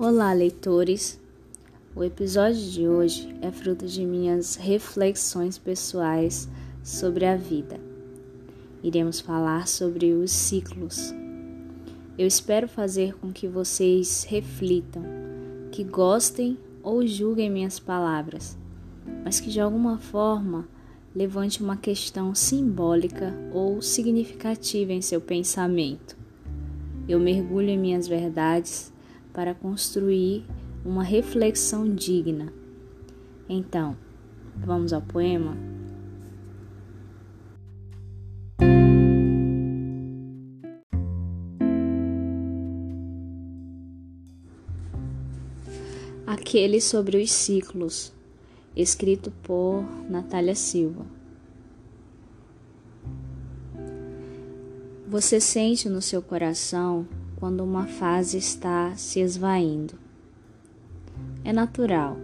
Olá, leitores! O episódio de hoje é fruto de minhas reflexões pessoais sobre a vida. Iremos falar sobre os ciclos. Eu espero fazer com que vocês reflitam, que gostem ou julguem minhas palavras, mas que de alguma forma levante uma questão simbólica ou significativa em seu pensamento. Eu mergulho em minhas verdades para construir uma reflexão digna. Então, vamos ao poema? Aquele sobre os ciclos, escrito por Natália Silva. Você sente no seu coração quando uma fase está se esvaindo. É natural.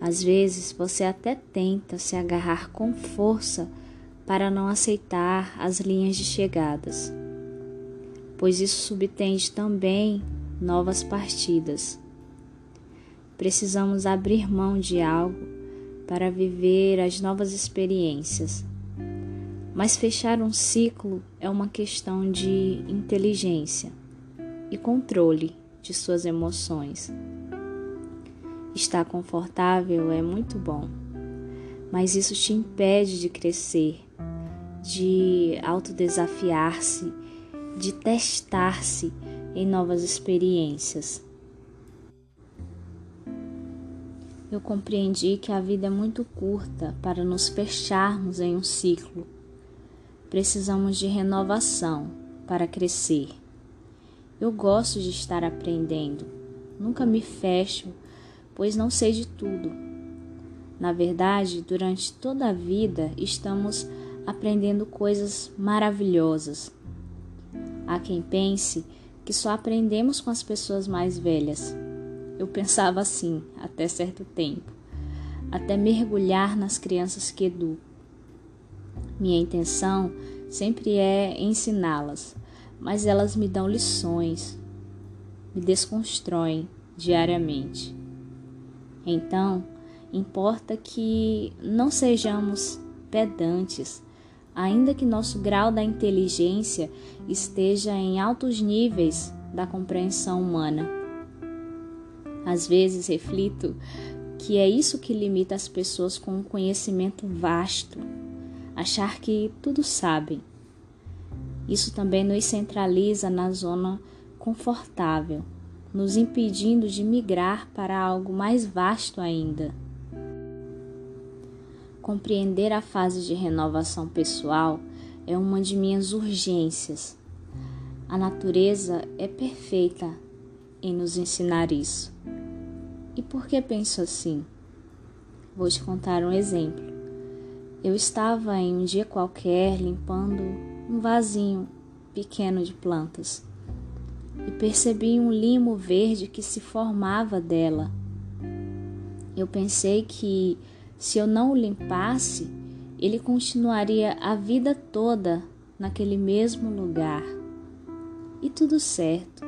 Às vezes você até tenta se agarrar com força para não aceitar as linhas de chegadas, pois isso subtende também novas partidas. Precisamos abrir mão de algo para viver as novas experiências. Mas fechar um ciclo é uma questão de inteligência e controle de suas emoções. Estar confortável é muito bom, mas isso te impede de crescer, de autodesafiar-se, de testar-se em novas experiências. Eu compreendi que a vida é muito curta para nos fecharmos em um ciclo. Precisamos de renovação para crescer. Eu gosto de estar aprendendo. Nunca me fecho, pois não sei de tudo. Na verdade, durante toda a vida estamos aprendendo coisas maravilhosas. Há quem pense que só aprendemos com as pessoas mais velhas. Eu pensava assim até certo tempo, até mergulhar nas crianças que educo. Minha intenção sempre é ensiná-las mas elas me dão lições, me desconstroem diariamente. Então, importa que não sejamos pedantes, ainda que nosso grau da inteligência esteja em altos níveis da compreensão humana. Às vezes reflito que é isso que limita as pessoas com um conhecimento vasto, achar que tudo sabem isso também nos centraliza na zona confortável, nos impedindo de migrar para algo mais vasto ainda. Compreender a fase de renovação pessoal é uma de minhas urgências. A natureza é perfeita em nos ensinar isso. E por que penso assim? Vou te contar um exemplo. Eu estava em um dia qualquer limpando um vasinho pequeno de plantas e percebi um limo verde que se formava dela. Eu pensei que se eu não o limpasse, ele continuaria a vida toda naquele mesmo lugar. E tudo certo,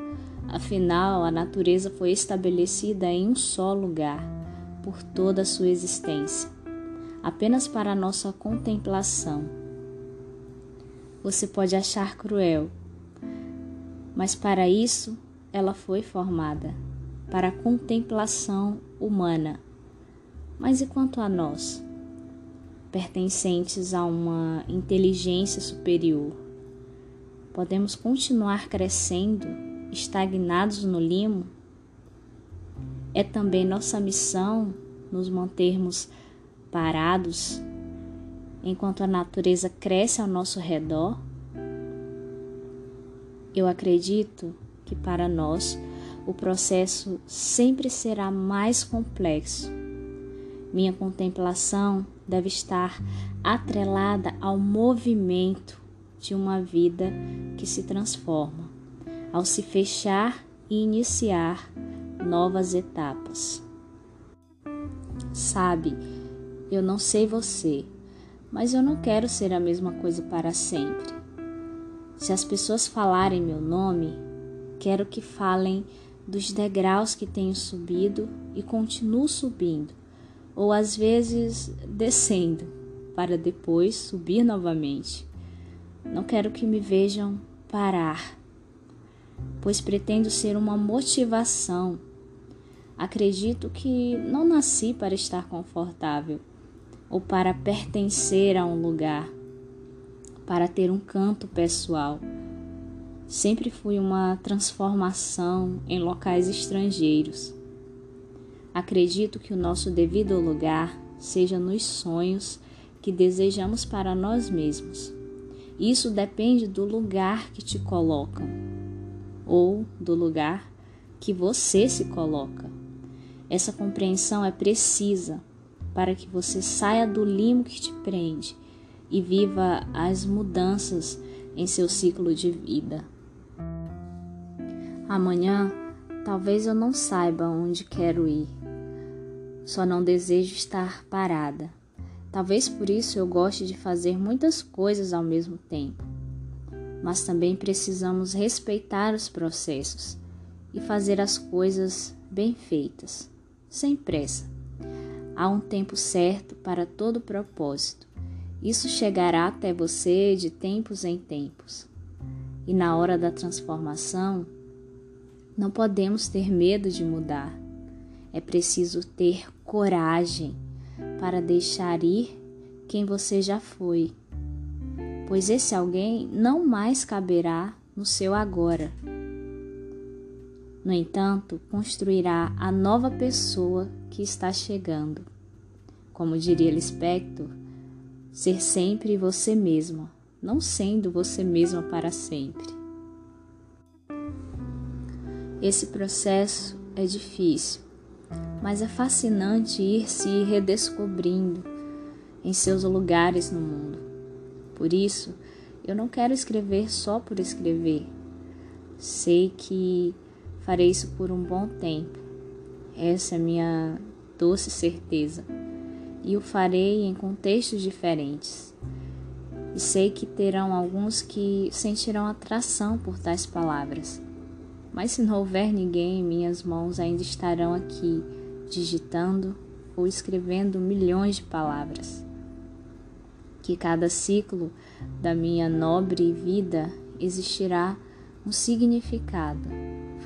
afinal a natureza foi estabelecida em um só lugar por toda a sua existência, apenas para a nossa contemplação você pode achar cruel, mas para isso ela foi formada para a contemplação humana. Mas e quanto a nós, pertencentes a uma inteligência superior? Podemos continuar crescendo, estagnados no limo? É também nossa missão nos mantermos parados enquanto a natureza cresce ao nosso redor? Eu acredito que para nós o processo sempre será mais complexo. Minha contemplação deve estar atrelada ao movimento de uma vida que se transforma, ao se fechar e iniciar novas etapas. Sabe, eu não sei você, mas eu não quero ser a mesma coisa para sempre. Se as pessoas falarem meu nome, quero que falem dos degraus que tenho subido e continuo subindo, ou às vezes descendo, para depois subir novamente. Não quero que me vejam parar, pois pretendo ser uma motivação. Acredito que não nasci para estar confortável ou para pertencer a um lugar, para ter um canto pessoal Sempre fui uma transformação em locais estrangeiros. Acredito que o nosso devido lugar seja nos sonhos que desejamos para nós mesmos. Isso depende do lugar que te colocam ou do lugar que você se coloca. Essa compreensão é precisa para que você saia do limo que te prende e viva as mudanças em seu ciclo de vida. Amanhã, talvez eu não saiba onde quero ir. Só não desejo estar parada. Talvez por isso eu goste de fazer muitas coisas ao mesmo tempo. Mas também precisamos respeitar os processos e fazer as coisas bem feitas, sem pressa. Há um tempo certo para todo propósito. Isso chegará até você de tempos em tempos. E na hora da transformação, não podemos ter medo de mudar. É preciso ter coragem para deixar ir quem você já foi, pois esse alguém não mais caberá no seu agora. No entanto, construirá a nova pessoa que está chegando. Como diria Lispector, ser sempre você mesma, não sendo você mesma para sempre. Esse processo é difícil, mas é fascinante ir se redescobrindo em seus lugares no mundo. Por isso, eu não quero escrever só por escrever. Sei que farei isso por um bom tempo. Essa é minha doce certeza. E o farei em contextos diferentes. E sei que terão alguns que sentirão atração por tais palavras mas se não houver ninguém, minhas mãos ainda estarão aqui, digitando ou escrevendo milhões de palavras. Que cada ciclo da minha nobre vida existirá um significado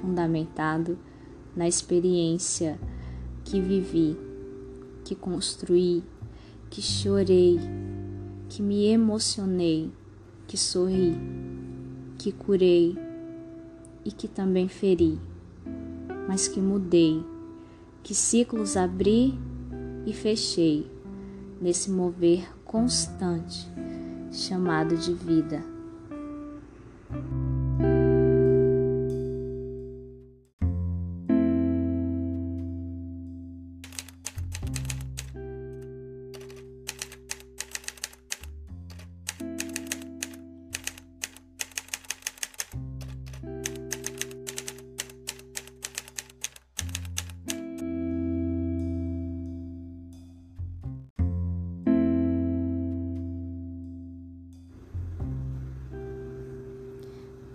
fundamentado na experiência que vivi, que construí, que chorei, que me emocionei, que sorri, que curei e que também feri, mas que mudei, que ciclos abri e fechei nesse mover constante chamado de vida.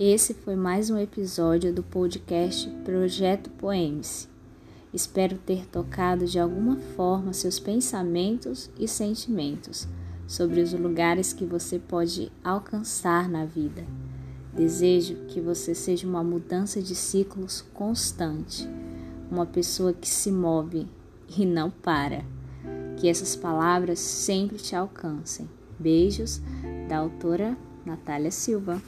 Esse foi mais um episódio do podcast Projeto Poemes. Espero ter tocado de alguma forma seus pensamentos e sentimentos sobre os lugares que você pode alcançar na vida. Desejo que você seja uma mudança de ciclos constante, uma pessoa que se move e não para. Que essas palavras sempre te alcancem. Beijos da autora Natália Silva.